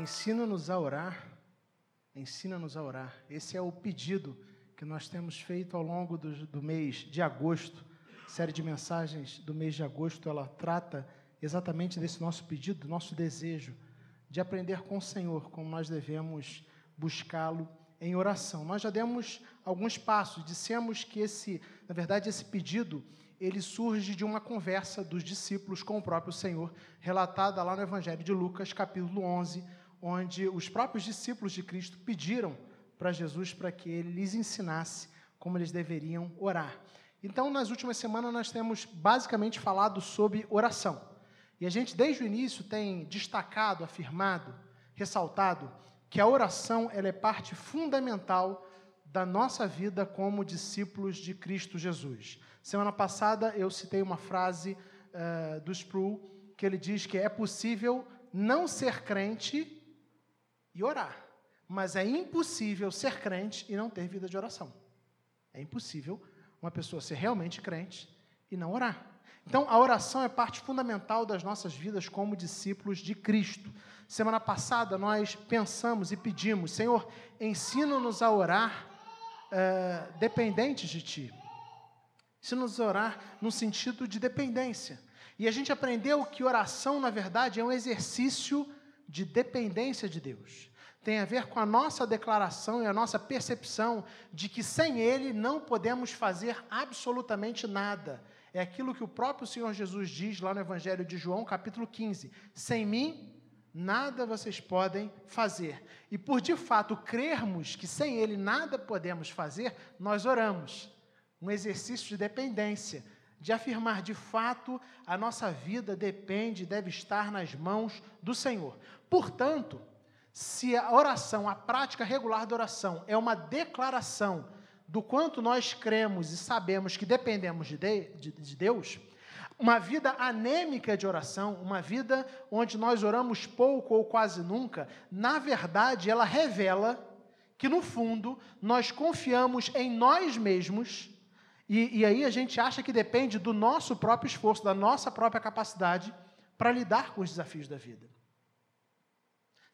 Ensina-nos a orar. Ensina-nos a orar. Esse é o pedido que nós temos feito ao longo do, do mês de agosto. A série de mensagens do mês de agosto, ela trata exatamente desse nosso pedido, do nosso desejo de aprender com o Senhor como nós devemos buscá-lo em oração. Nós já demos alguns passos, dissemos que esse, na verdade, esse pedido, ele surge de uma conversa dos discípulos com o próprio Senhor, relatada lá no Evangelho de Lucas, capítulo 11, onde os próprios discípulos de Cristo pediram para Jesus para que ele lhes ensinasse como eles deveriam orar. Então, nas últimas semanas, nós temos basicamente falado sobre oração. E a gente, desde o início, tem destacado, afirmado, ressaltado que a oração ela é parte fundamental da nossa vida como discípulos de Cristo Jesus. Semana passada eu citei uma frase uh, do Sproul que ele diz que é possível não ser crente e orar, mas é impossível ser crente e não ter vida de oração. É impossível uma pessoa ser realmente crente e não orar. Então, a oração é parte fundamental das nossas vidas como discípulos de Cristo. Semana passada nós pensamos e pedimos, Senhor, ensina-nos a orar uh, dependentes de Ti. Ensina-nos a orar no sentido de dependência. E a gente aprendeu que oração, na verdade, é um exercício de dependência de Deus. Tem a ver com a nossa declaração e a nossa percepção de que sem Ele não podemos fazer absolutamente nada é aquilo que o próprio Senhor Jesus diz lá no Evangelho de João, capítulo 15: Sem mim, nada vocês podem fazer. E por de fato crermos que sem Ele nada podemos fazer, nós oramos. Um exercício de dependência, de afirmar de fato a nossa vida depende, deve estar nas mãos do Senhor. Portanto, se a oração, a prática regular da oração, é uma declaração do quanto nós cremos e sabemos que dependemos de, de, de Deus, uma vida anêmica de oração, uma vida onde nós oramos pouco ou quase nunca, na verdade, ela revela que, no fundo, nós confiamos em nós mesmos, e, e aí a gente acha que depende do nosso próprio esforço, da nossa própria capacidade para lidar com os desafios da vida.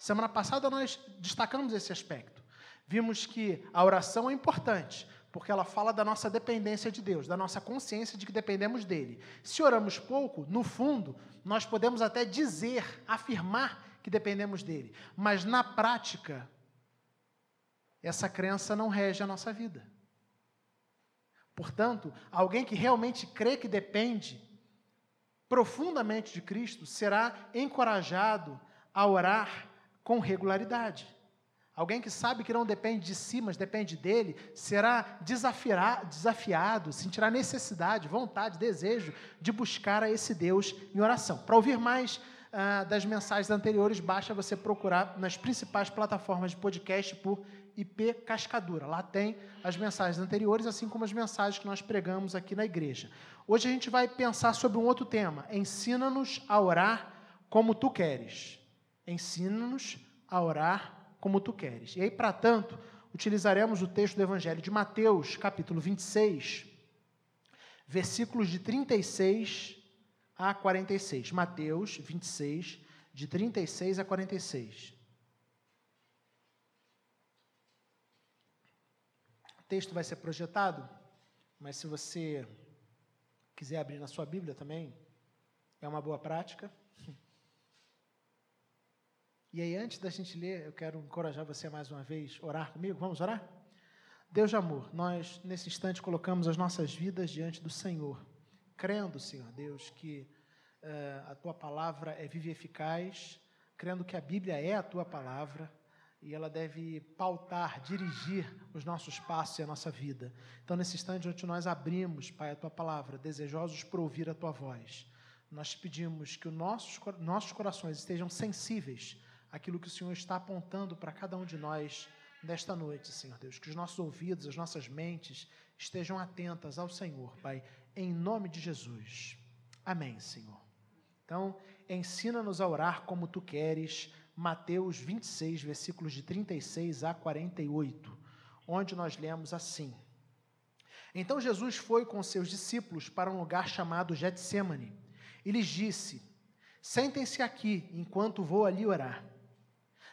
Semana passada nós destacamos esse aspecto. Vimos que a oração é importante, porque ela fala da nossa dependência de Deus, da nossa consciência de que dependemos dele. Se oramos pouco, no fundo, nós podemos até dizer, afirmar que dependemos dele, mas na prática, essa crença não rege a nossa vida. Portanto, alguém que realmente crê que depende profundamente de Cristo será encorajado a orar com regularidade. Alguém que sabe que não depende de si, mas depende dele, será desafiado, sentirá necessidade, vontade, desejo de buscar a esse Deus em oração. Para ouvir mais uh, das mensagens anteriores, basta você procurar nas principais plataformas de podcast por IP Cascadura. Lá tem as mensagens anteriores, assim como as mensagens que nós pregamos aqui na igreja. Hoje a gente vai pensar sobre um outro tema. Ensina-nos a orar como tu queres. Ensina-nos a orar como tu queres. E aí, para tanto, utilizaremos o texto do Evangelho de Mateus, capítulo 26, versículos de 36 a 46. Mateus 26, de 36 a 46. O texto vai ser projetado, mas se você quiser abrir na sua Bíblia também, é uma boa prática. E aí, antes da gente ler, eu quero encorajar você mais uma vez, orar comigo. Vamos orar? Deus de amor, nós nesse instante colocamos as nossas vidas diante do Senhor, crendo, Senhor Deus, que uh, a tua palavra é viva e eficaz, crendo que a Bíblia é a tua palavra e ela deve pautar, dirigir os nossos passos e a nossa vida. Então, nesse instante onde nós abrimos, Pai, a tua palavra, desejosos por ouvir a tua voz, nós pedimos que os nossos, nossos corações estejam sensíveis aquilo que o Senhor está apontando para cada um de nós nesta noite, Senhor Deus. Que os nossos ouvidos, as nossas mentes estejam atentas ao Senhor, Pai, em nome de Jesus. Amém, Senhor. Então, ensina-nos a orar como tu queres, Mateus 26, versículos de 36 a 48, onde nós lemos assim: Então Jesus foi com seus discípulos para um lugar chamado Getsemane e lhes disse: Sentem-se aqui enquanto vou ali orar.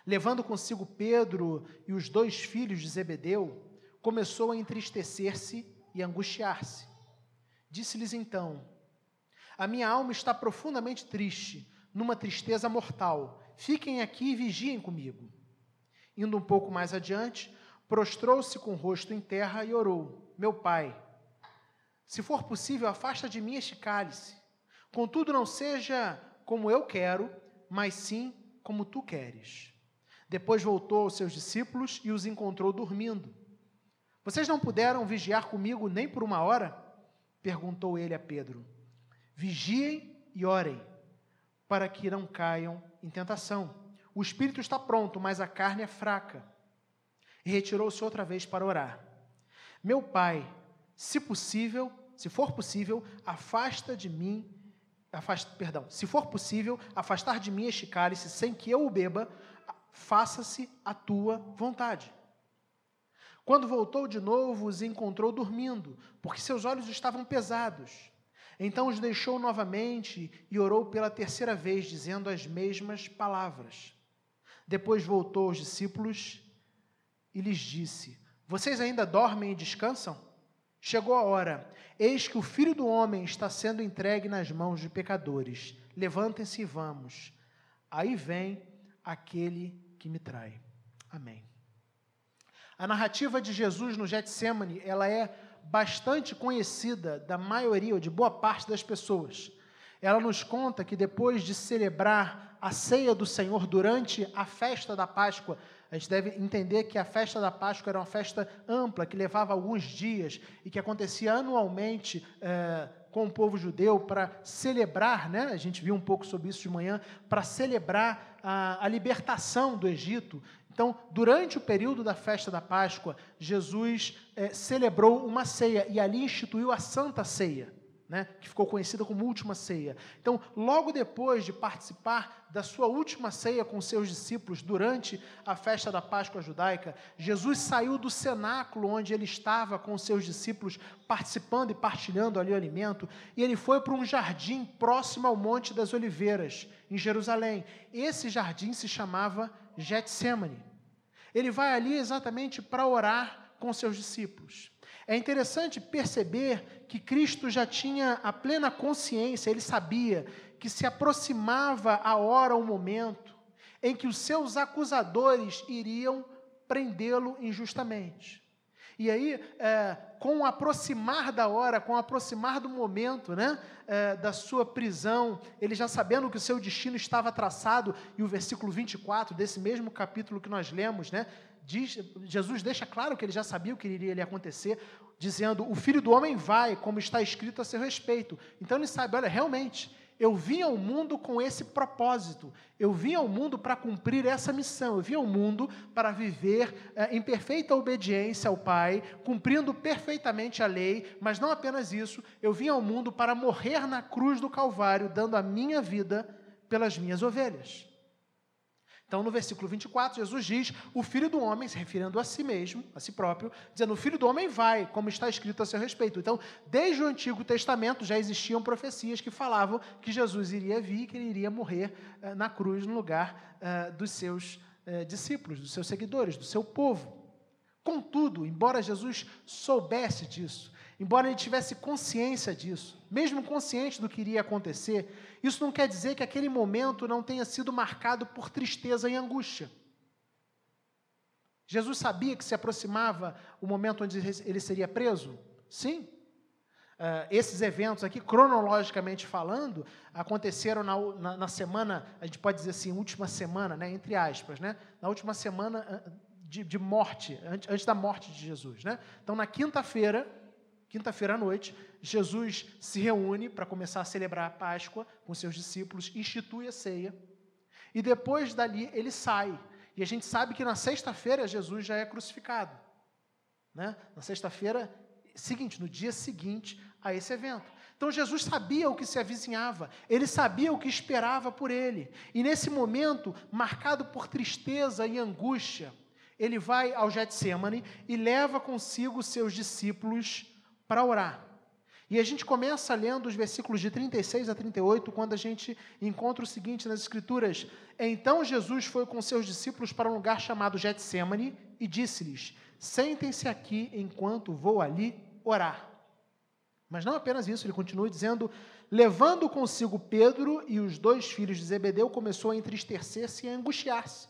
Levando consigo Pedro e os dois filhos de Zebedeu, começou a entristecer-se e angustiar-se. Disse-lhes então: A minha alma está profundamente triste, numa tristeza mortal. Fiquem aqui e vigiem comigo. Indo um pouco mais adiante, prostrou-se com o rosto em terra e orou: Meu pai, se for possível, afasta de mim este cálice. Contudo, não seja como eu quero, mas sim como tu queres. Depois voltou aos seus discípulos e os encontrou dormindo. Vocês não puderam vigiar comigo nem por uma hora? perguntou ele a Pedro. Vigiem e orem, para que não caiam em tentação. O espírito está pronto, mas a carne é fraca. E retirou-se outra vez para orar. Meu pai, se possível, se for possível, afasta de mim, afasta, perdão, se for possível, afastar de mim este cálice sem que eu o beba, faça-se a tua vontade. Quando voltou de novo, os encontrou dormindo, porque seus olhos estavam pesados. Então os deixou novamente e orou pela terceira vez, dizendo as mesmas palavras. Depois voltou aos discípulos e lhes disse: Vocês ainda dormem e descansam? Chegou a hora, eis que o filho do homem está sendo entregue nas mãos de pecadores. Levantem-se e vamos. Aí vem aquele que me trai. Amém. A narrativa de Jesus no Getsemane, ela é bastante conhecida da maioria ou de boa parte das pessoas. Ela nos conta que depois de celebrar a ceia do Senhor durante a festa da Páscoa, a gente deve entender que a festa da Páscoa era uma festa ampla, que levava alguns dias e que acontecia anualmente é, com o povo judeu para celebrar, né? a gente viu um pouco sobre isso de manhã, para celebrar a, a libertação do Egito. Então, durante o período da festa da Páscoa, Jesus é, celebrou uma ceia e ali instituiu a Santa Ceia, né, que ficou conhecida como última ceia. Então, logo depois de participar da sua última ceia com seus discípulos durante a festa da Páscoa judaica, Jesus saiu do cenáculo onde ele estava com seus discípulos participando e partilhando ali o alimento, e ele foi para um jardim próximo ao Monte das Oliveiras, em Jerusalém. Esse jardim se chamava Getsemane. Ele vai ali exatamente para orar com seus discípulos. É interessante perceber que Cristo já tinha a plena consciência, ele sabia que se aproximava a hora, o momento, em que os seus acusadores iriam prendê-lo injustamente. E aí, é, com o aproximar da hora, com o aproximar do momento né, é, da sua prisão, ele já sabendo que o seu destino estava traçado, e o versículo 24 desse mesmo capítulo que nós lemos, né, diz, Jesus deixa claro que ele já sabia o que iria lhe acontecer, dizendo: O filho do homem vai, como está escrito a seu respeito. Então ele sabe: olha, realmente, eu vim ao mundo com esse propósito. Eu vim ao mundo para cumprir essa missão. Eu vim ao mundo para viver é, em perfeita obediência ao Pai, cumprindo perfeitamente a lei, mas não apenas isso. Eu vim ao mundo para morrer na cruz do Calvário, dando a minha vida pelas minhas ovelhas. Então, no versículo 24, Jesus diz: O filho do homem, se referindo a si mesmo, a si próprio, dizendo: O filho do homem vai, como está escrito a seu respeito. Então, desde o Antigo Testamento já existiam profecias que falavam que Jesus iria vir, que ele iria morrer eh, na cruz no lugar eh, dos seus eh, discípulos, dos seus seguidores, do seu povo. Contudo, embora Jesus soubesse disso, embora ele tivesse consciência disso, mesmo consciente do que iria acontecer, isso não quer dizer que aquele momento não tenha sido marcado por tristeza e angústia. Jesus sabia que se aproximava o momento onde ele seria preso? Sim. Uh, esses eventos aqui, cronologicamente falando, aconteceram na, na, na, semana, a gente pode dizer assim, última semana, né, entre aspas, né, na última semana de, de morte, antes, antes da morte de Jesus. Né? Então, na quinta-feira, quinta-feira à noite, Jesus se reúne para começar a celebrar a Páscoa com seus discípulos, institui a ceia, e depois dali ele sai. E a gente sabe que na sexta-feira Jesus já é crucificado. Né? Na sexta-feira seguinte, no dia seguinte a esse evento. Então Jesus sabia o que se avizinhava, ele sabia o que esperava por ele. E nesse momento, marcado por tristeza e angústia, ele vai ao Getsemane e leva consigo seus discípulos para orar. E a gente começa lendo os versículos de 36 a 38, quando a gente encontra o seguinte nas Escrituras: Então Jesus foi com seus discípulos para um lugar chamado Getsemane e disse-lhes: Sentem-se aqui enquanto vou ali orar. Mas não apenas isso, ele continua dizendo: Levando consigo Pedro e os dois filhos de Zebedeu, começou a entristecer-se e a angustiar-se.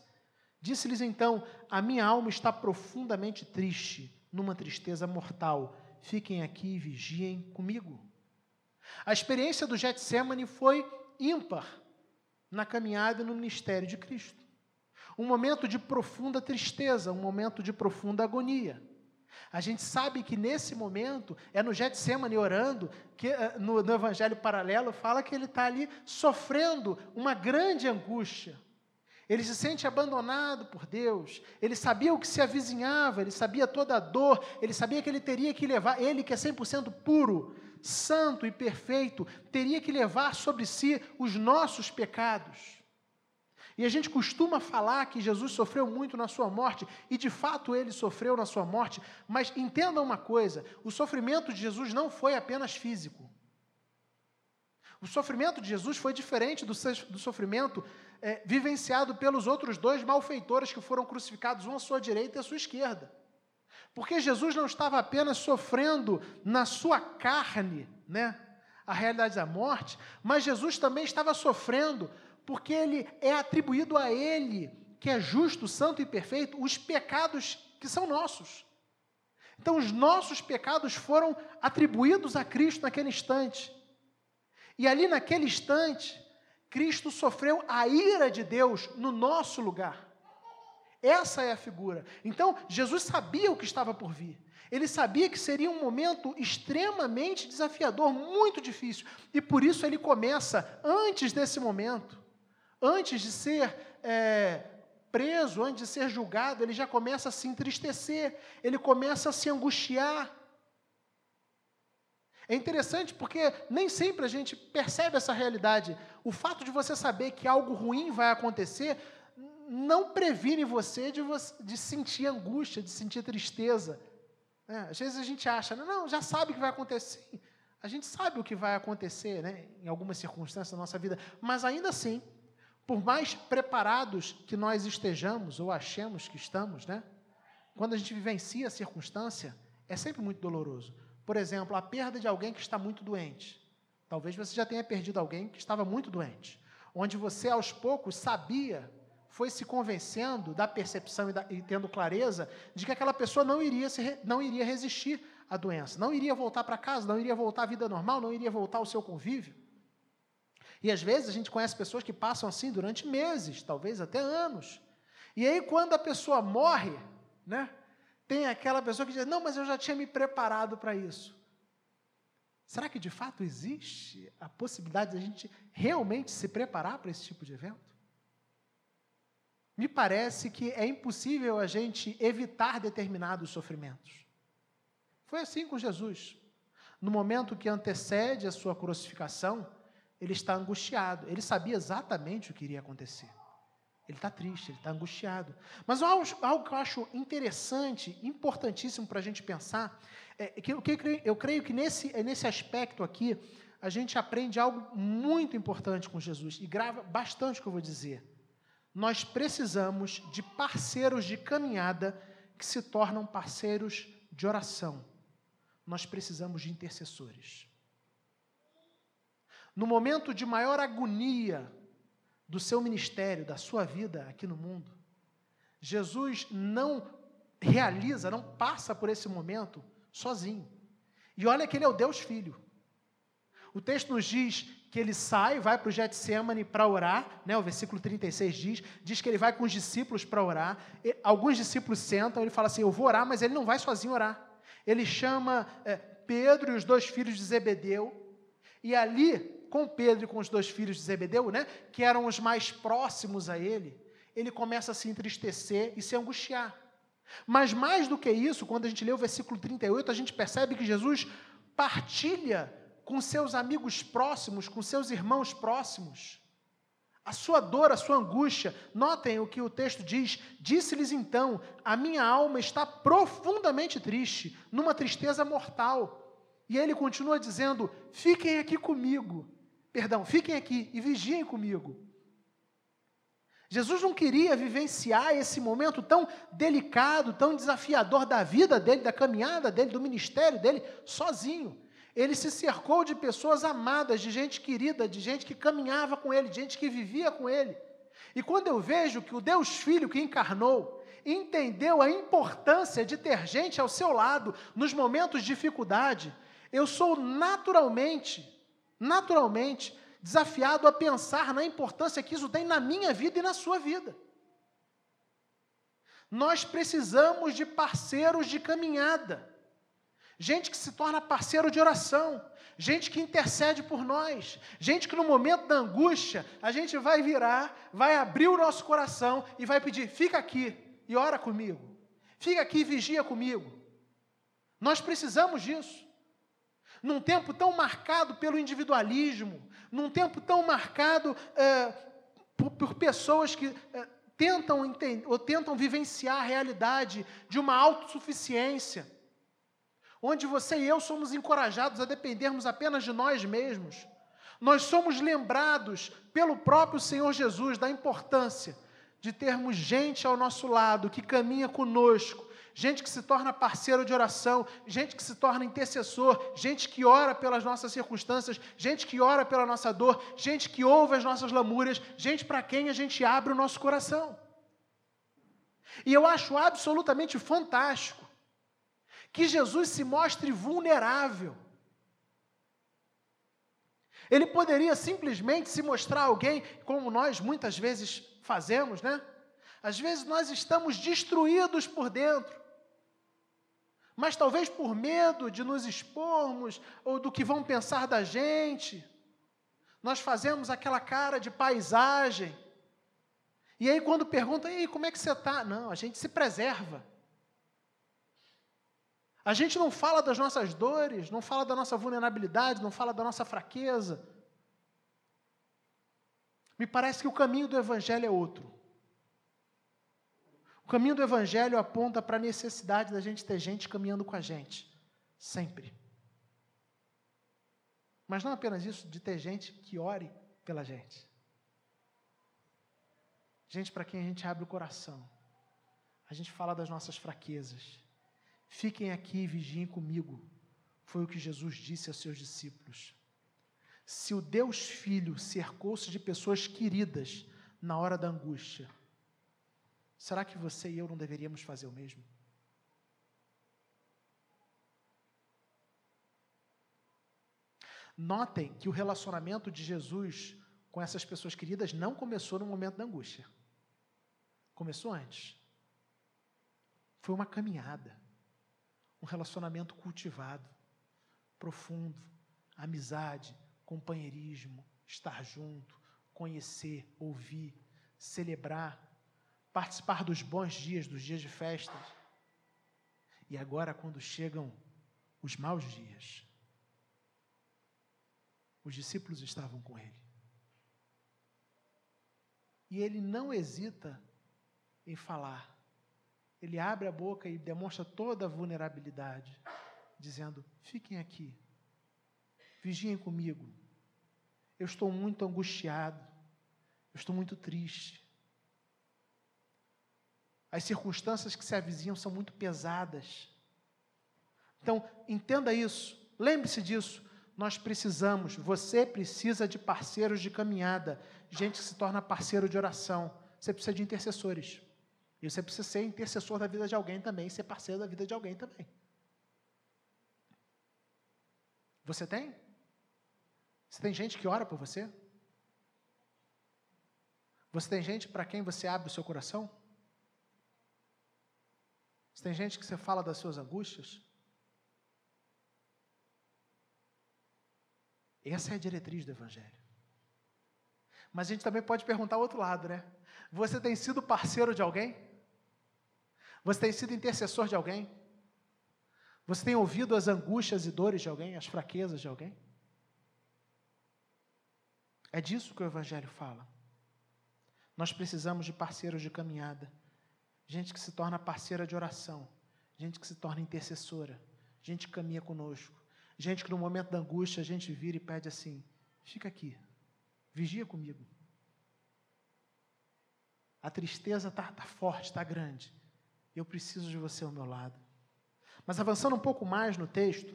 Disse-lhes então: A minha alma está profundamente triste, numa tristeza mortal fiquem aqui e vigiem comigo. A experiência do Getsemane foi ímpar na caminhada no ministério de Cristo. Um momento de profunda tristeza, um momento de profunda agonia. A gente sabe que nesse momento, é no Getsemane orando, que eh, no, no Evangelho paralelo fala que ele está ali sofrendo uma grande angústia. Ele se sente abandonado por Deus. Ele sabia o que se avizinhava, ele sabia toda a dor, ele sabia que ele teria que levar, ele que é 100% puro, santo e perfeito, teria que levar sobre si os nossos pecados. E a gente costuma falar que Jesus sofreu muito na sua morte, e de fato ele sofreu na sua morte, mas entenda uma coisa: o sofrimento de Jesus não foi apenas físico. O sofrimento de Jesus foi diferente do, do sofrimento é, vivenciado pelos outros dois malfeitores que foram crucificados, um à sua direita e à sua esquerda. Porque Jesus não estava apenas sofrendo na sua carne, né, a realidade da morte, mas Jesus também estava sofrendo porque ele é atribuído a ele, que é justo, santo e perfeito, os pecados que são nossos. Então, os nossos pecados foram atribuídos a Cristo naquele instante. E ali naquele instante, Cristo sofreu a ira de Deus no nosso lugar. Essa é a figura. Então, Jesus sabia o que estava por vir. Ele sabia que seria um momento extremamente desafiador, muito difícil. E por isso ele começa, antes desse momento, antes de ser é, preso, antes de ser julgado, ele já começa a se entristecer, ele começa a se angustiar. É interessante porque nem sempre a gente percebe essa realidade. O fato de você saber que algo ruim vai acontecer não previne você de, você, de sentir angústia, de sentir tristeza. É, às vezes a gente acha, não, já sabe o que vai acontecer. A gente sabe o que vai acontecer né, em algumas circunstâncias da nossa vida, mas ainda assim, por mais preparados que nós estejamos ou achemos que estamos, né, quando a gente vivencia a circunstância, é sempre muito doloroso. Por exemplo, a perda de alguém que está muito doente. Talvez você já tenha perdido alguém que estava muito doente, onde você aos poucos sabia, foi se convencendo da percepção e, da, e tendo clareza de que aquela pessoa não iria, se, não iria resistir à doença, não iria voltar para casa, não iria voltar à vida normal, não iria voltar ao seu convívio. E às vezes a gente conhece pessoas que passam assim durante meses, talvez até anos. E aí, quando a pessoa morre, né, tem aquela pessoa que diz: Não, mas eu já tinha me preparado para isso. Será que de fato existe a possibilidade de a gente realmente se preparar para esse tipo de evento? Me parece que é impossível a gente evitar determinados sofrimentos. Foi assim com Jesus. No momento que antecede a sua crucificação, ele está angustiado. Ele sabia exatamente o que iria acontecer. Ele está triste, ele está angustiado. Mas algo, que eu acho interessante, importantíssimo para a gente pensar, é que eu, eu creio que nesse, nesse aspecto aqui, a gente aprende algo muito importante com Jesus, e grava bastante o que eu vou dizer. Nós precisamos de parceiros de caminhada que se tornam parceiros de oração. Nós precisamos de intercessores. No momento de maior agonia do seu ministério, da sua vida aqui no mundo. Jesus não realiza, não passa por esse momento sozinho. E olha que ele é o Deus Filho. O texto nos diz que ele sai, vai para o Getsemane para orar, né? o versículo 36 diz, diz que ele vai com os discípulos para orar. E, alguns discípulos sentam, ele fala assim, eu vou orar, mas ele não vai sozinho orar. Ele chama é, Pedro e os dois filhos de Zebedeu, e ali com Pedro e com os dois filhos de Zebedeu, né, que eram os mais próximos a ele, ele começa a se entristecer e se angustiar. Mas mais do que isso, quando a gente lê o versículo 38, a gente percebe que Jesus partilha com seus amigos próximos, com seus irmãos próximos, a sua dor, a sua angústia. Notem o que o texto diz: Disse-lhes então: A minha alma está profundamente triste, numa tristeza mortal. E ele continua dizendo: fiquem aqui comigo. Perdão, fiquem aqui e vigiem comigo. Jesus não queria vivenciar esse momento tão delicado, tão desafiador da vida dele, da caminhada dele, do ministério dele, sozinho. Ele se cercou de pessoas amadas, de gente querida, de gente que caminhava com ele, de gente que vivia com ele. E quando eu vejo que o Deus Filho que encarnou entendeu a importância de ter gente ao seu lado nos momentos de dificuldade, eu sou naturalmente, naturalmente, desafiado a pensar na importância que isso tem na minha vida e na sua vida. Nós precisamos de parceiros de caminhada, gente que se torna parceiro de oração, gente que intercede por nós, gente que no momento da angústia a gente vai virar, vai abrir o nosso coração e vai pedir: fica aqui e ora comigo, fica aqui e vigia comigo. Nós precisamos disso. Num tempo tão marcado pelo individualismo, num tempo tão marcado é, por, por, pessoas que é, tentam entender, ou tentam vivenciar a realidade de uma autossuficiência, onde você e eu somos encorajados a dependermos apenas de nós mesmos. Nós somos lembrados pelo próprio Senhor Jesus da importância de termos gente ao nosso lado que caminha conosco, gente que se torna parceiro de oração, gente que se torna intercessor, gente que ora pelas nossas circunstâncias, gente que ora pela nossa dor, gente que ouve as nossas lamúrias, gente para quem a gente abre o nosso coração. E eu acho absolutamente fantástico que Jesus se mostre vulnerável. Ele poderia simplesmente se mostrar alguém, como nós muitas vezes fazemos, né? Às vezes nós estamos destruídos por dentro mas talvez por medo de nos expormos ou do que vão pensar da gente, nós fazemos aquela cara de paisagem. E aí, quando pergunta, e aí, como é que você está? Não, a gente se preserva. A gente não fala das nossas dores, não fala da nossa vulnerabilidade, não fala da nossa fraqueza. Me parece que o caminho do Evangelho é outro. O caminho do Evangelho aponta para a necessidade da gente ter gente caminhando com a gente, sempre. Mas não apenas isso, de ter gente que ore pela gente. Gente para quem a gente abre o coração. A gente fala das nossas fraquezas. Fiquem aqui e vigiem comigo. Foi o que Jesus disse aos seus discípulos. Se o Deus Filho cercou-se de pessoas queridas na hora da angústia, Será que você e eu não deveríamos fazer o mesmo? Notem que o relacionamento de Jesus com essas pessoas queridas não começou no momento da angústia. Começou antes. Foi uma caminhada, um relacionamento cultivado, profundo, amizade, companheirismo, estar junto, conhecer, ouvir, celebrar, participar dos bons dias, dos dias de festas. E agora, quando chegam os maus dias, os discípulos estavam com ele. E ele não hesita em falar. Ele abre a boca e demonstra toda a vulnerabilidade, dizendo: Fiquem aqui, vigiem comigo. Eu estou muito angustiado, eu estou muito triste. As circunstâncias que se avizinham são muito pesadas. Então, entenda isso, lembre-se disso. Nós precisamos, você precisa de parceiros de caminhada, gente que se torna parceiro de oração. Você precisa de intercessores. E você precisa ser intercessor da vida de alguém também, ser parceiro da vida de alguém também. Você tem? Você tem gente que ora por você? Você tem gente para quem você abre o seu coração? Se tem gente que você fala das suas angústias, essa é a diretriz do Evangelho. Mas a gente também pode perguntar o outro lado, né? Você tem sido parceiro de alguém? Você tem sido intercessor de alguém? Você tem ouvido as angústias e dores de alguém, as fraquezas de alguém? É disso que o Evangelho fala. Nós precisamos de parceiros de caminhada gente que se torna parceira de oração, gente que se torna intercessora, gente que caminha conosco, Gente que no momento da angústia a gente vira e pede assim: fica aqui, vigia comigo. A tristeza está tá forte, está grande. Eu preciso de você ao meu lado. Mas avançando um pouco mais no texto,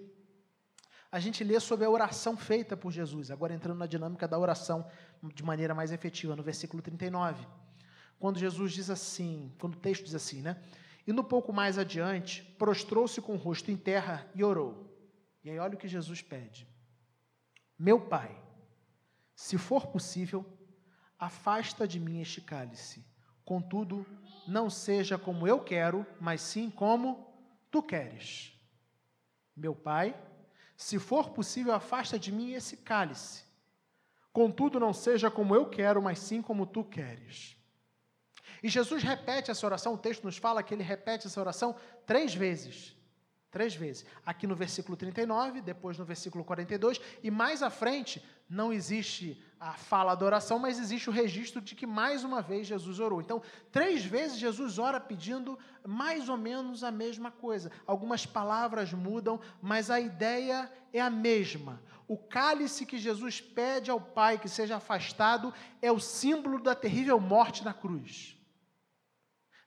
a gente lê sobre a oração feita por Jesus, agora entrando na dinâmica da oração de maneira mais efetiva, no versículo 39. Quando Jesus diz assim, quando o texto diz assim, né? E no pouco mais adiante, prostrou-se com o rosto em terra e orou. E aí olha o que Jesus pede: Meu Pai, se for possível, afasta de mim este cálice. Contudo, não seja como eu quero, mas sim como tu queres. Meu Pai, se for possível, afasta de mim esse cálice. Contudo, não seja como eu quero, mas sim como tu queres. E Jesus repete essa oração, o texto nos fala que ele repete essa oração três vezes. Três vezes. Aqui no versículo 39, depois no versículo 42, e mais à frente, não existe a fala da oração, mas existe o registro de que mais uma vez Jesus orou. Então, três vezes Jesus ora pedindo mais ou menos a mesma coisa. Algumas palavras mudam, mas a ideia é a mesma. O cálice que Jesus pede ao Pai que seja afastado é o símbolo da terrível morte na cruz.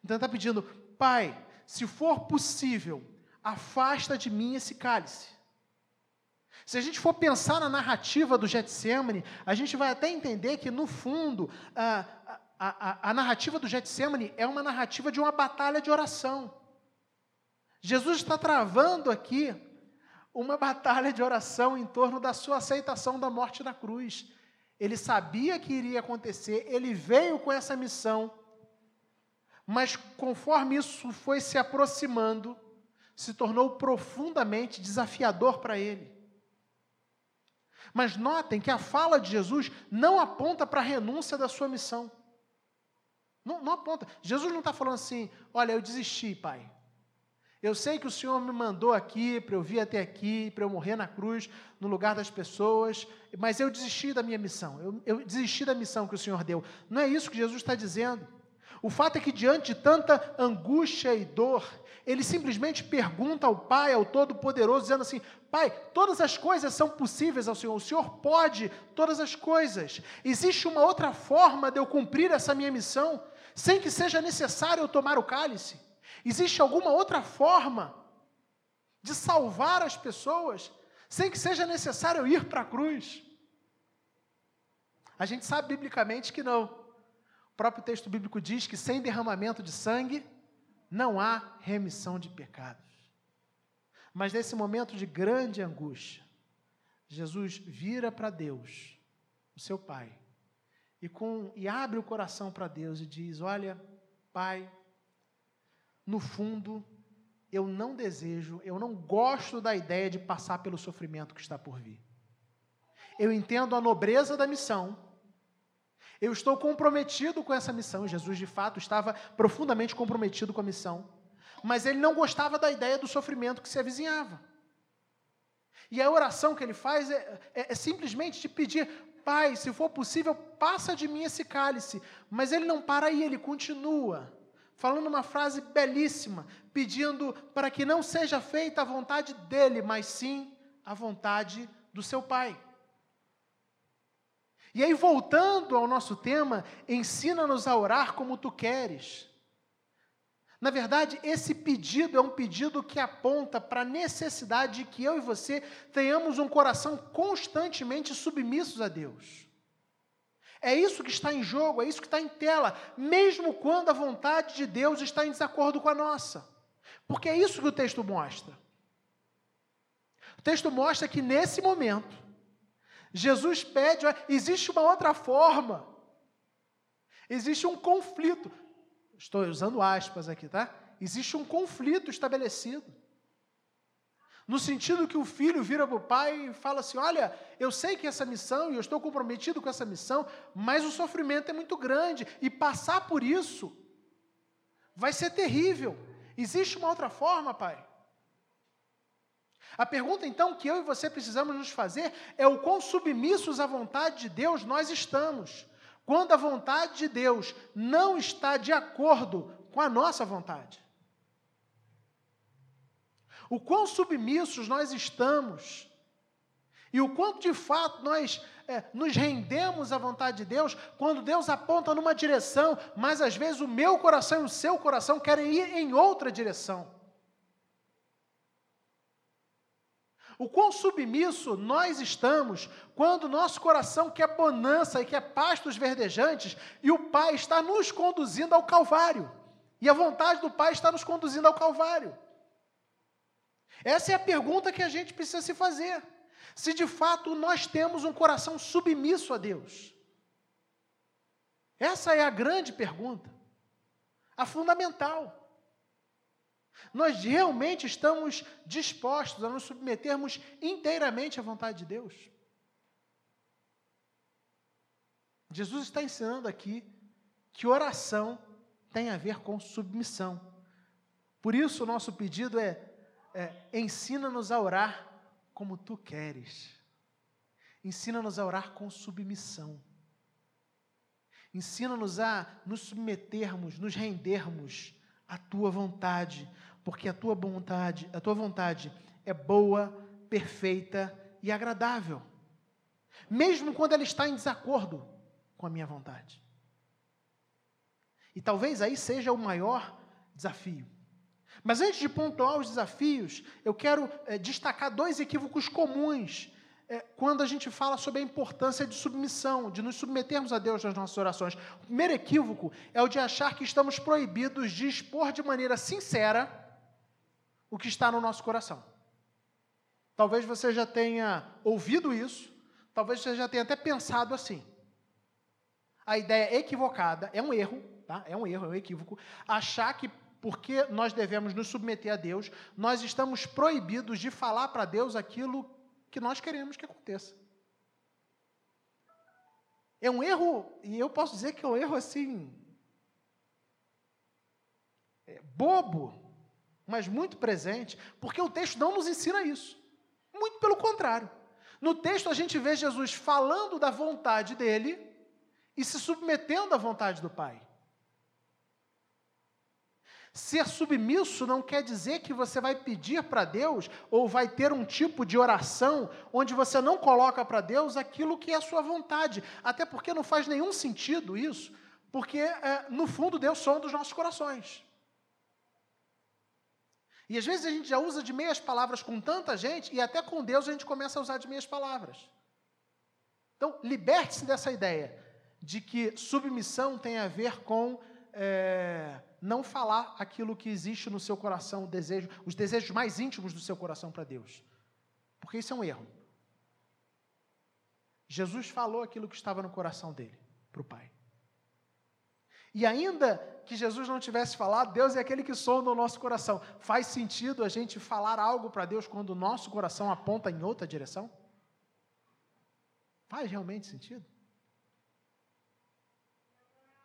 Então ele está pedindo, Pai, se for possível, afasta de mim esse cálice. Se a gente for pensar na narrativa do Getsemane, a gente vai até entender que, no fundo, a, a, a, narrativa do Getsemane é uma narrativa de uma batalha de oração. Jesus está travando aqui uma batalha de oração em torno da sua aceitação da morte na cruz. Ele sabia que iria acontecer, ele veio com essa missão, mas conforme isso foi se aproximando, se tornou profundamente desafiador para ele. Mas notem que a fala de Jesus não aponta para a renúncia da sua missão. Não, não aponta. Jesus não está falando assim: olha, eu desisti, pai. Eu sei que o Senhor me mandou aqui para eu vir até aqui, para eu morrer na cruz, no lugar das pessoas, mas eu desisti da minha missão. Eu, eu desisti da missão que o Senhor deu. Não é isso que Jesus está dizendo. O fato é que, diante de tanta angústia e dor, ele simplesmente pergunta ao Pai, ao Todo-Poderoso, dizendo assim: Pai, todas as coisas são possíveis ao Senhor, o Senhor pode todas as coisas. Existe uma outra forma de eu cumprir essa minha missão, sem que seja necessário eu tomar o cálice? Existe alguma outra forma de salvar as pessoas, sem que seja necessário eu ir para a cruz? A gente sabe biblicamente que não próprio texto bíblico diz que sem derramamento de sangue não há remissão de pecados. Mas nesse momento de grande angústia, Jesus vira para Deus, o seu Pai, e, com, e abre o coração para Deus e diz: Olha, Pai, no fundo, eu não desejo, eu não gosto da ideia de passar pelo sofrimento que está por vir. Eu entendo a nobreza da missão, eu estou comprometido com essa missão. Jesus, de fato, estava profundamente comprometido com a missão. Mas ele não gostava da ideia do sofrimento que se avizinhava. E a oração que ele faz é, é, é simplesmente de pedir: Pai, se for possível, passa de mim esse cálice. Mas ele não para aí, ele continua, falando uma frase belíssima, pedindo para que não seja feita a vontade dele, mas sim a vontade do seu Pai. E aí, voltando ao nosso tema, ensina-nos a orar como tu queres. Na verdade, esse pedido é um pedido que aponta para a necessidade de que eu e você tenhamos um coração constantemente submissos a Deus. É isso que está em jogo, é isso que está em tela, mesmo quando a vontade de Deus está em desacordo com a nossa. Porque é isso que o texto mostra. O texto mostra que nesse momento, Jesus pede, existe uma outra forma. Existe um conflito. Estou usando aspas aqui, tá? Existe um conflito estabelecido. No sentido que o filho vira para o pai e fala assim: Olha, eu sei que essa missão, e eu estou comprometido com essa missão, mas o sofrimento é muito grande, e passar por isso vai ser terrível. Existe uma outra forma, pai? A pergunta então que eu e você precisamos nos fazer é o quão submissos à vontade de Deus nós estamos. Quando a vontade de Deus não está de acordo com a nossa vontade. O quão submissos nós estamos E o quanto de fato nós é, nos rendemos à vontade de Deus quando Deus aponta numa direção, mas às vezes o meu coração e o seu coração querem ir em outra direção. O quão submisso nós estamos quando nosso coração quer bonança e quer pastos verdejantes e o Pai está nos conduzindo ao Calvário. E a vontade do Pai está nos conduzindo ao Calvário. Essa é a pergunta que a gente precisa se fazer. Se de fato nós temos um coração submisso a Deus. Essa é a grande pergunta, a fundamental. Nós realmente estamos dispostos a nos submetermos inteiramente à vontade de Deus? Jesus está ensinando aqui que oração tem a ver com submissão. Por isso, o nosso pedido é, é ensina-nos a orar como tu queres. Ensina-nos a orar com submissão. Ensina-nos a nos submetermos, nos rendermos à tua vontade, porque a tua vontade, a tua vontade é boa, perfeita e agradável. Mesmo quando ela está em desacordo com a minha vontade. E talvez aí seja o maior desafio. Mas antes de pontuar os desafios, eu quero é, destacar dois equívocos comuns é, quando a gente fala sobre a importância de submissão, de nos submetermos a Deus nas nossas orações. O primeiro equívoco é o de achar que estamos proibidos de expor de maneira sincera o que está no nosso coração. Talvez você já tenha ouvido isso, talvez você já tenha até pensado assim. A ideia equivocada é um erro, tá? É um erro, é um equívoco, achar que porque nós devemos nos submeter a Deus, nós estamos proibidos de falar para Deus aquilo que nós queremos que aconteça. É um erro, e eu posso dizer que é um erro assim. É, bobo, mas muito presente, porque o texto não nos ensina isso. Muito pelo contrário. No texto a gente vê Jesus falando da vontade dele e se submetendo à vontade do Pai. Ser submisso não quer dizer que você vai pedir para Deus ou vai ter um tipo de oração onde você não coloca para Deus aquilo que é a sua vontade. Até porque não faz nenhum sentido isso, porque é, no fundo Deus sonda os nossos corações. E às vezes a gente já usa de meias palavras com tanta gente e até com Deus a gente começa a usar de meias palavras. Então, liberte-se dessa ideia de que submissão tem a ver com é, não falar aquilo que existe no seu coração, desejo, os desejos mais íntimos do seu coração para Deus. Porque isso é um erro. Jesus falou aquilo que estava no coração dele, para o Pai. E ainda que Jesus não tivesse falado, Deus é aquele que sonda o nosso coração. Faz sentido a gente falar algo para Deus quando o nosso coração aponta em outra direção? Faz realmente sentido?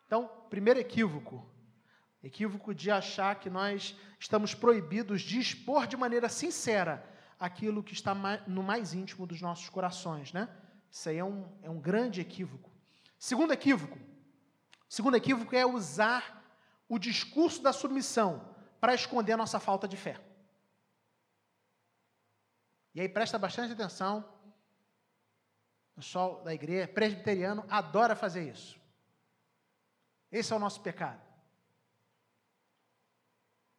Então, primeiro equívoco. Equívoco de achar que nós estamos proibidos de expor de maneira sincera aquilo que está no mais íntimo dos nossos corações, né? Isso aí é um, é um grande equívoco. Segundo equívoco, o segundo equívoco é usar o discurso da submissão para esconder a nossa falta de fé. E aí presta bastante atenção. O pessoal da igreja presbiteriano adora fazer isso. Esse é o nosso pecado.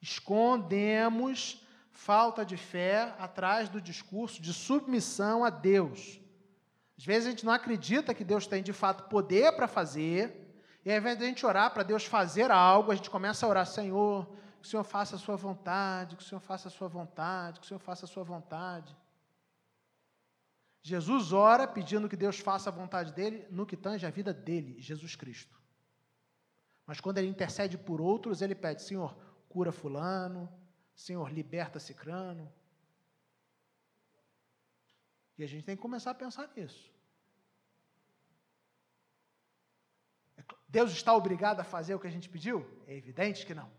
Escondemos falta de fé atrás do discurso de submissão a Deus. Às vezes a gente não acredita que Deus tem de fato poder para fazer, e ao invés de a gente orar para Deus fazer algo, a gente começa a orar, Senhor, que o Senhor faça a sua vontade, que o Senhor faça a sua vontade, que o Senhor faça a sua vontade. Jesus ora pedindo que Deus faça a vontade dele no que tange a vida dele, Jesus Cristo. Mas quando ele intercede por outros, ele pede: Senhor, cura Fulano, Senhor, liberta Cicrano. E a gente tem que começar a pensar nisso. Deus está obrigado a fazer o que a gente pediu? É evidente que não.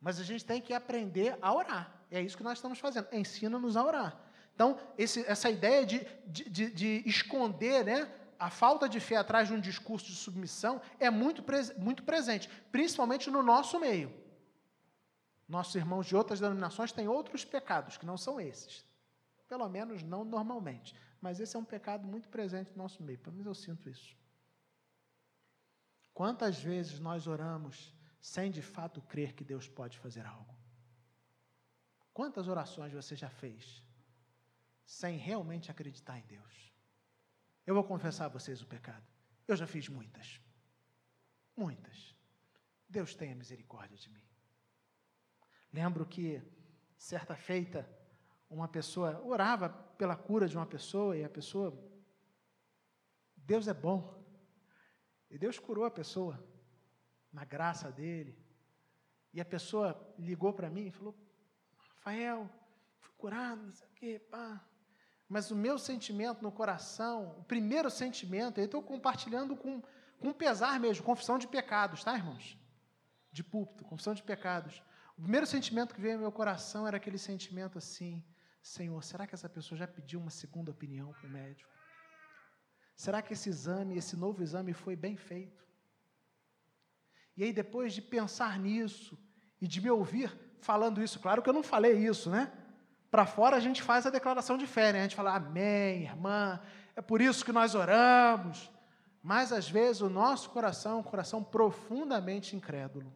Mas a gente tem que aprender a orar. É isso que nós estamos fazendo. Ensina-nos a orar. Então, esse, essa ideia de, de, de, de, esconder né, a falta de fé atrás de um discurso de submissão é muito, muito presente, principalmente no nosso meio. Nossos irmãos de outras denominações têm outros pecados que não são esses. Pelo menos não normalmente. Mas esse é um pecado muito presente no nosso meio. Pelo menos eu sinto isso. Quantas vezes nós oramos sem de fato crer que Deus pode fazer algo? Quantas orações você já fez sem realmente acreditar em Deus? Eu vou confessar a vocês o pecado. Eu já fiz muitas. Muitas. Deus tenha misericórdia de mim. Lembro que, certa feita, uma pessoa orava pela cura de uma pessoa e a pessoa. Deus é bom. E Deus curou a pessoa, na graça dele. E a pessoa ligou para mim e falou: Rafael, fui curado, não sei o quê, pá. Mas o meu sentimento no coração, o primeiro sentimento, eu estou compartilhando com, com pesar mesmo, confissão de pecados, tá, irmãos? De púlpito, confissão de pecados. O primeiro sentimento que veio ao meu coração era aquele sentimento assim: Senhor, será que essa pessoa já pediu uma segunda opinião com o médico? Será que esse exame, esse novo exame foi bem feito? E aí, depois de pensar nisso e de me ouvir falando isso, claro que eu não falei isso, né? Para fora a gente faz a declaração de fé, né? A gente fala, Amém, irmã, é por isso que nós oramos. Mas às vezes o nosso coração é um coração profundamente incrédulo.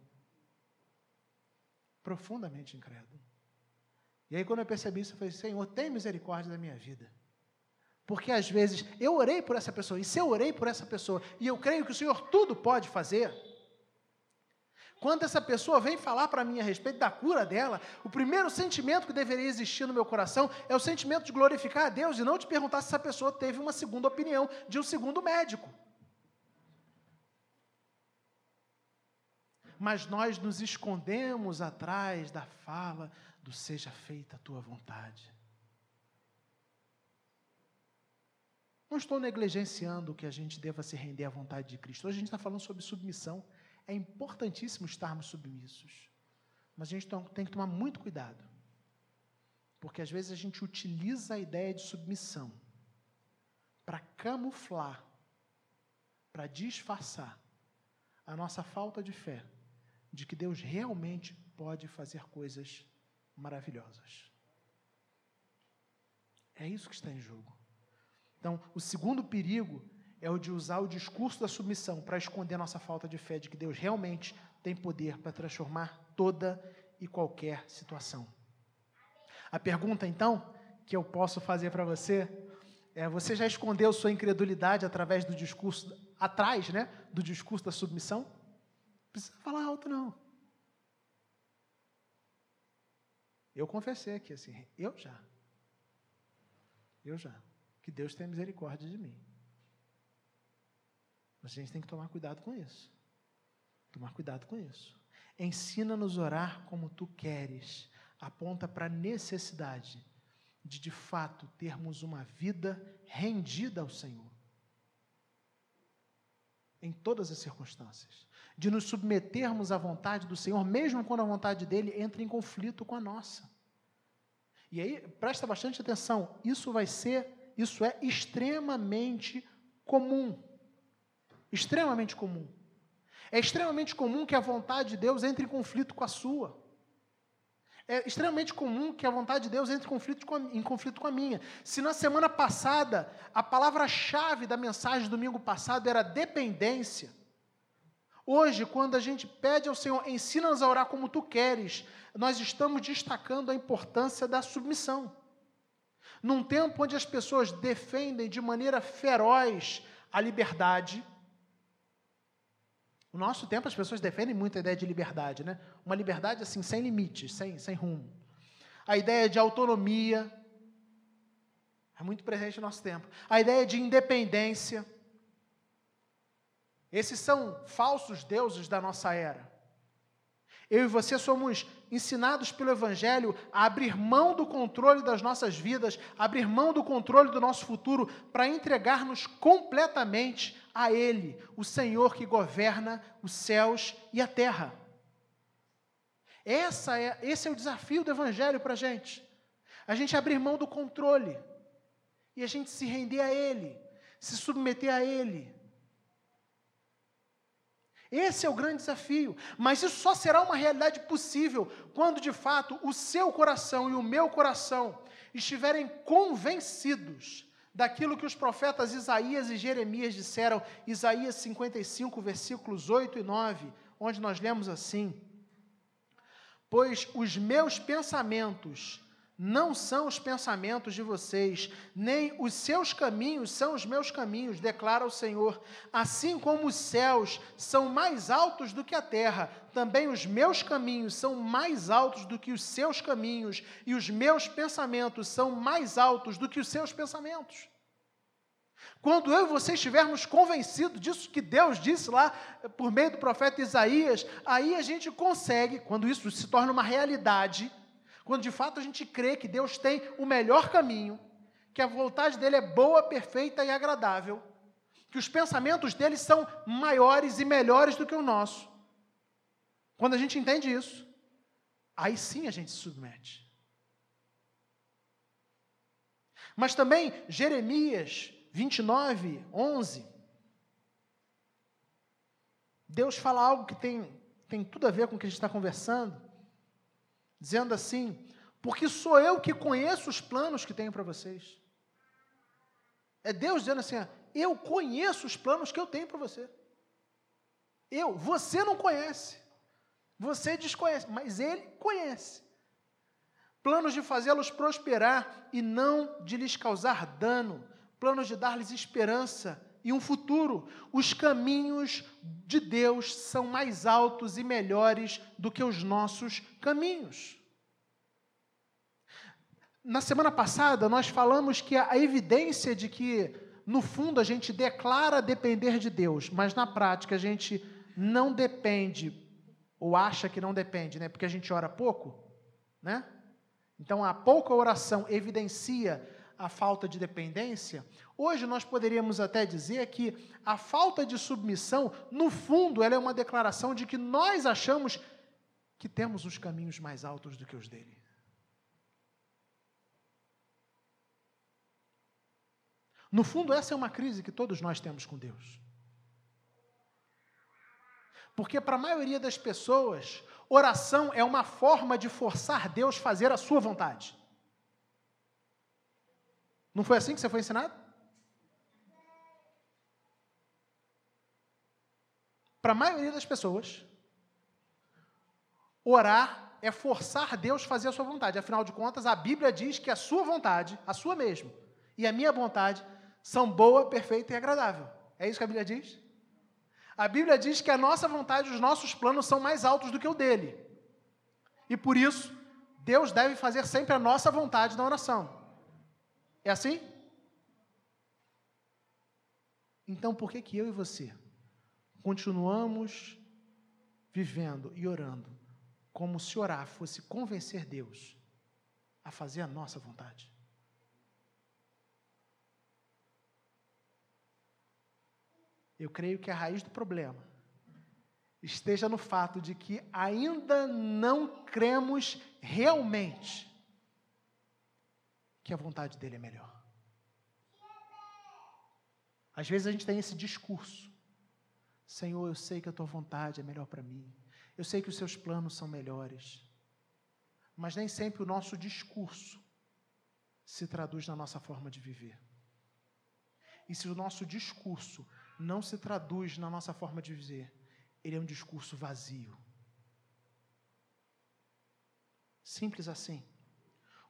Profundamente incrédulo. E aí, quando eu percebi isso, eu falei: Senhor, tem misericórdia da minha vida. Porque às vezes eu orei por essa pessoa, e se eu orei por essa pessoa, e eu creio que o Senhor tudo pode fazer, quando essa pessoa vem falar para mim a respeito da cura dela, o primeiro sentimento que deveria existir no meu coração é o sentimento de glorificar a Deus e não de perguntar se essa pessoa teve uma segunda opinião de um segundo médico. Mas nós nos escondemos atrás da fala do seja feita a tua vontade. Não estou negligenciando que a gente deva se render à vontade de Cristo. Hoje a gente está falando sobre submissão. É importantíssimo estarmos submissos. Mas a gente tem que tomar muito cuidado. Porque às vezes a gente utiliza a ideia de submissão para camuflar, para disfarçar a nossa falta de fé de que Deus realmente pode fazer coisas maravilhosas. É isso que está em jogo. Então, o segundo perigo é o de usar o discurso da submissão para esconder nossa falta de fé de que Deus realmente tem poder para transformar toda e qualquer situação. A pergunta, então, que eu posso fazer para você é: você já escondeu sua incredulidade através do discurso, atrás, né, do discurso da submissão? Não precisa falar alto, não. Eu confessei aqui assim, eu já. Eu já. Que Deus tenha misericórdia de mim. Mas a gente tem que tomar cuidado com isso. Tomar cuidado com isso. Ensina-nos a orar como tu queres. Aponta para a necessidade de, de fato, termos uma vida rendida ao Senhor. Em todas as circunstâncias. De nos submetermos à vontade do Senhor, mesmo quando a vontade dele entra em conflito com a nossa. E aí, presta bastante atenção, isso vai ser isso é extremamente comum. Extremamente comum. É extremamente comum que a vontade de Deus entre em conflito com a sua. É extremamente comum que a vontade de Deus entre em conflito com a, em conflito com a minha. Se na semana passada a palavra-chave da mensagem do domingo passado era dependência, hoje, quando a gente pede ao Senhor, ensina-nos a orar como tu queres, nós estamos destacando a importância da submissão. Num tempo onde as pessoas defendem de maneira feroz a liberdade, no nosso tempo as pessoas defendem muito a ideia de liberdade, né? Uma liberdade assim, sem limites, sem, sem rumo. A ideia de autonomia é muito presente no nosso tempo. A ideia de independência. Esses são falsos deuses da nossa era. Eu e você somos ensinados pelo Evangelho a abrir mão do controle das nossas vidas, abrir mão do controle do nosso futuro, para entregar-nos completamente a Ele, o Senhor que governa os céus e a terra. Essa é, esse é o desafio do Evangelho para a gente. A gente abrir mão do controle e a gente se render a Ele, se submeter a Ele. Esse é o grande desafio. Mas isso só será uma realidade possível quando, de fato, o seu coração e o meu coração estiverem convencidos daquilo que os profetas Isaías e Jeremias disseram, Isaías 55, versículos 8 e 9, onde nós lemos assim: Pois os meus pensamentos não são os pensamentos de vocês, nem os seus caminhos são os meus caminhos, declara o Senhor. Assim como os céus são mais altos do que a terra, também os meus caminhos são mais altos do que os seus caminhos, e os meus pensamentos são mais altos do que os seus pensamentos. Quando eu e você estivermos convencidos disso que Deus disse lá por meio do profeta Isaías, aí a gente consegue, quando isso se torna uma realidade, quando de fato a gente crê que Deus tem o melhor caminho, que a vontade dele é boa, perfeita e agradável, que os pensamentos dele são maiores e melhores do que o nosso. Quando a gente entende isso, aí sim a gente se submete. Mas também Jeremias 29, 11. Deus fala algo que tem, tem tudo a ver com o que a gente está conversando dizendo assim: Porque sou eu que conheço os planos que tenho para vocês. É Deus dizendo assim: Eu conheço os planos que eu tenho para você. Eu, você não conhece. Você desconhece, mas Ele conhece. Planos de fazê-los prosperar e não de lhes causar dano. Planos de dar-lhes esperança e um futuro. Os caminhos de Deus são mais altos e melhores do que os nossos caminhos. Na semana passada, nós falamos que a evidência de que, no fundo, a gente declara depender de Deus, mas na prática a gente não depende, ou acha que não depende, né? porque a gente ora pouco, né? Então a pouca oração evidencia a falta de dependência. Hoje nós poderíamos até dizer que a falta de submissão, no fundo, ela é uma declaração de que nós achamos que temos os caminhos mais altos do que os dele. No fundo, essa é uma crise que todos nós temos com Deus. Porque para a maioria das pessoas, oração é uma forma de forçar Deus a fazer a sua vontade. Não foi assim que você foi ensinado? Para a maioria das pessoas, orar é forçar Deus a fazer a sua vontade. Afinal de contas, a Bíblia diz que a sua vontade, a sua mesmo, e a minha vontade são boa, perfeita e agradável. É isso que a Bíblia diz? A Bíblia diz que a nossa vontade, os nossos planos são mais altos do que o dele. E por isso, Deus deve fazer sempre a nossa vontade na oração. É assim? Então, por que que eu e você continuamos vivendo e orando como se orar fosse convencer Deus a fazer a nossa vontade? Eu creio que a raiz do problema esteja no fato de que ainda não cremos realmente que a vontade dele é melhor. Às vezes a gente tem esse discurso: Senhor, eu sei que a tua vontade é melhor para mim, eu sei que os seus planos são melhores, mas nem sempre o nosso discurso se traduz na nossa forma de viver. E se o nosso discurso não se traduz na nossa forma de viver, ele é um discurso vazio. Simples assim.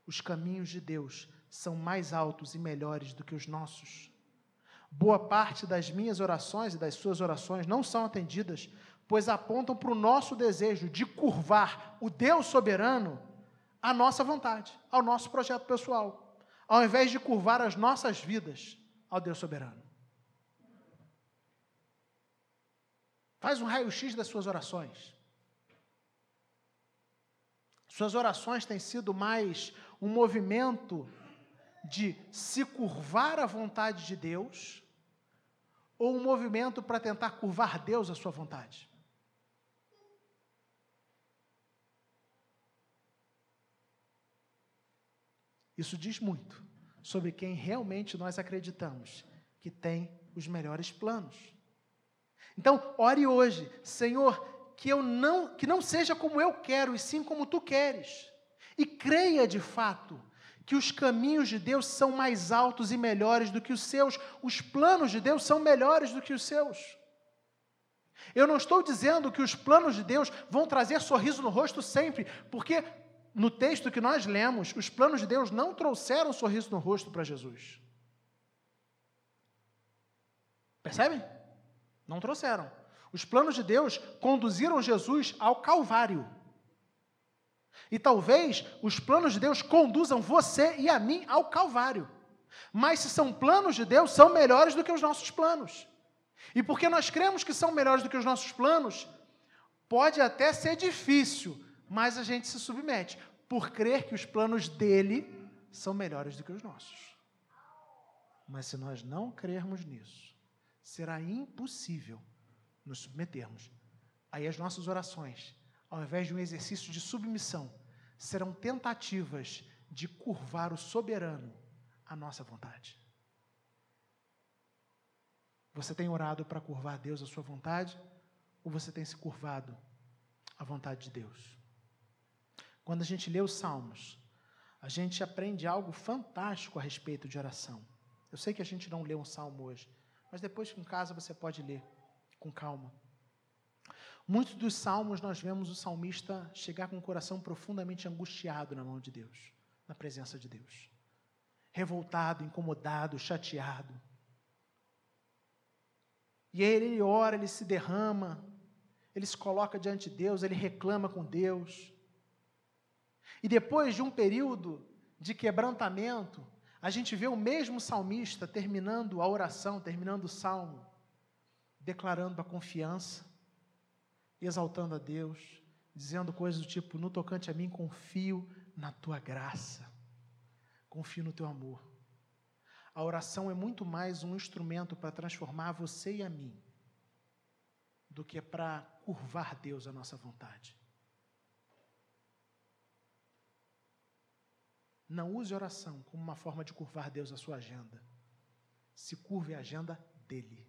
Os caminhos de Deus são mais altos e melhores do que os nossos. Boa parte das minhas orações e das suas orações não são atendidas, pois apontam para o nosso desejo de curvar o Deus soberano à nossa vontade, ao nosso projeto pessoal, ao invés de curvar as nossas vidas ao Deus soberano. Faz um raio-x das suas orações. Suas orações têm sido mais um movimento de se curvar à vontade de Deus ou um movimento para tentar curvar Deus à sua vontade? Isso diz muito sobre quem realmente nós acreditamos que tem os melhores planos. Então, ore hoje, Senhor, que eu não que não seja como eu quero, e sim como tu queres. E creia de fato que os caminhos de Deus são mais altos e melhores do que os seus, os planos de Deus são melhores do que os seus. Eu não estou dizendo que os planos de Deus vão trazer sorriso no rosto sempre, porque no texto que nós lemos, os planos de Deus não trouxeram sorriso no rosto para Jesus. Percebem? Não trouxeram. Os planos de Deus conduziram Jesus ao Calvário. E talvez os planos de Deus conduzam você e a mim ao Calvário. Mas se são planos de Deus, são melhores do que os nossos planos. E porque nós cremos que são melhores do que os nossos planos, pode até ser difícil, mas a gente se submete, por crer que os planos dele são melhores do que os nossos. Mas se nós não crermos nisso, será impossível nos submetermos. Aí as nossas orações, ao invés de um exercício de submissão, serão tentativas de curvar o soberano à nossa vontade. Você tem orado para curvar Deus à sua vontade? Ou você tem se curvado à vontade de Deus? Quando a gente lê os Salmos, a gente aprende algo fantástico a respeito de oração. Eu sei que a gente não lê um salmo hoje, mas depois em casa você pode ler com calma. Muitos dos salmos nós vemos o salmista chegar com o coração profundamente angustiado na mão de Deus, na presença de Deus. Revoltado, incomodado, chateado. E aí ele ora, ele se derrama, ele se coloca diante de Deus, ele reclama com Deus. E depois de um período de quebrantamento, a gente vê o mesmo salmista terminando a oração, terminando o salmo, declarando a confiança, exaltando a Deus, dizendo coisas do tipo: no tocante a mim, confio na tua graça, confio no teu amor. A oração é muito mais um instrumento para transformar você e a mim do que para curvar Deus à nossa vontade. Não use oração como uma forma de curvar Deus à sua agenda. Se curve a agenda dele.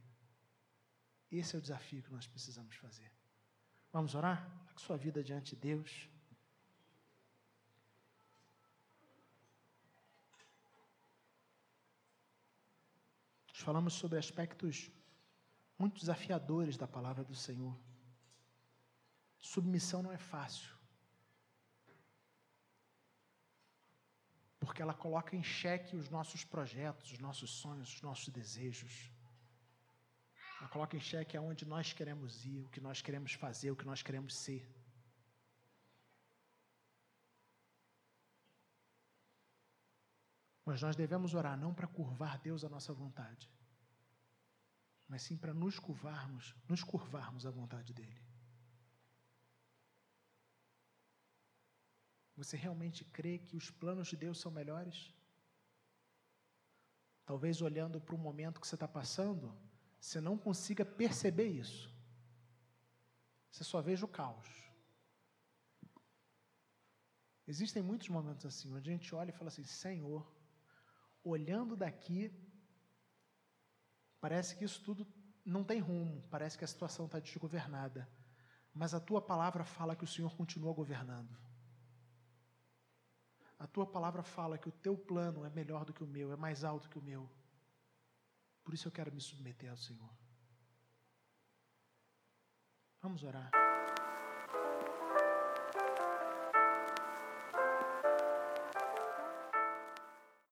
Esse é o desafio que nós precisamos fazer. Vamos orar? Com sua vida diante de Deus. Nós falamos sobre aspectos muito desafiadores da palavra do Senhor. Submissão não é fácil. Porque ela coloca em xeque os nossos projetos, os nossos sonhos, os nossos desejos. Coloca em xeque aonde nós queremos ir, o que nós queremos fazer, o que nós queremos ser. Mas nós devemos orar não para curvar Deus à nossa vontade, mas sim para nos curvarmos, nos curvarmos à vontade dele. Você realmente crê que os planos de Deus são melhores? Talvez olhando para o momento que você está passando, você não consiga perceber isso. Você só veja o caos. Existem muitos momentos assim, onde a gente olha e fala assim: Senhor, olhando daqui, parece que isso tudo não tem rumo, parece que a situação está desgovernada. Mas a tua palavra fala que o Senhor continua governando. A tua palavra fala que o teu plano é melhor do que o meu, é mais alto que o meu. Por isso eu quero me submeter ao Senhor. Vamos orar.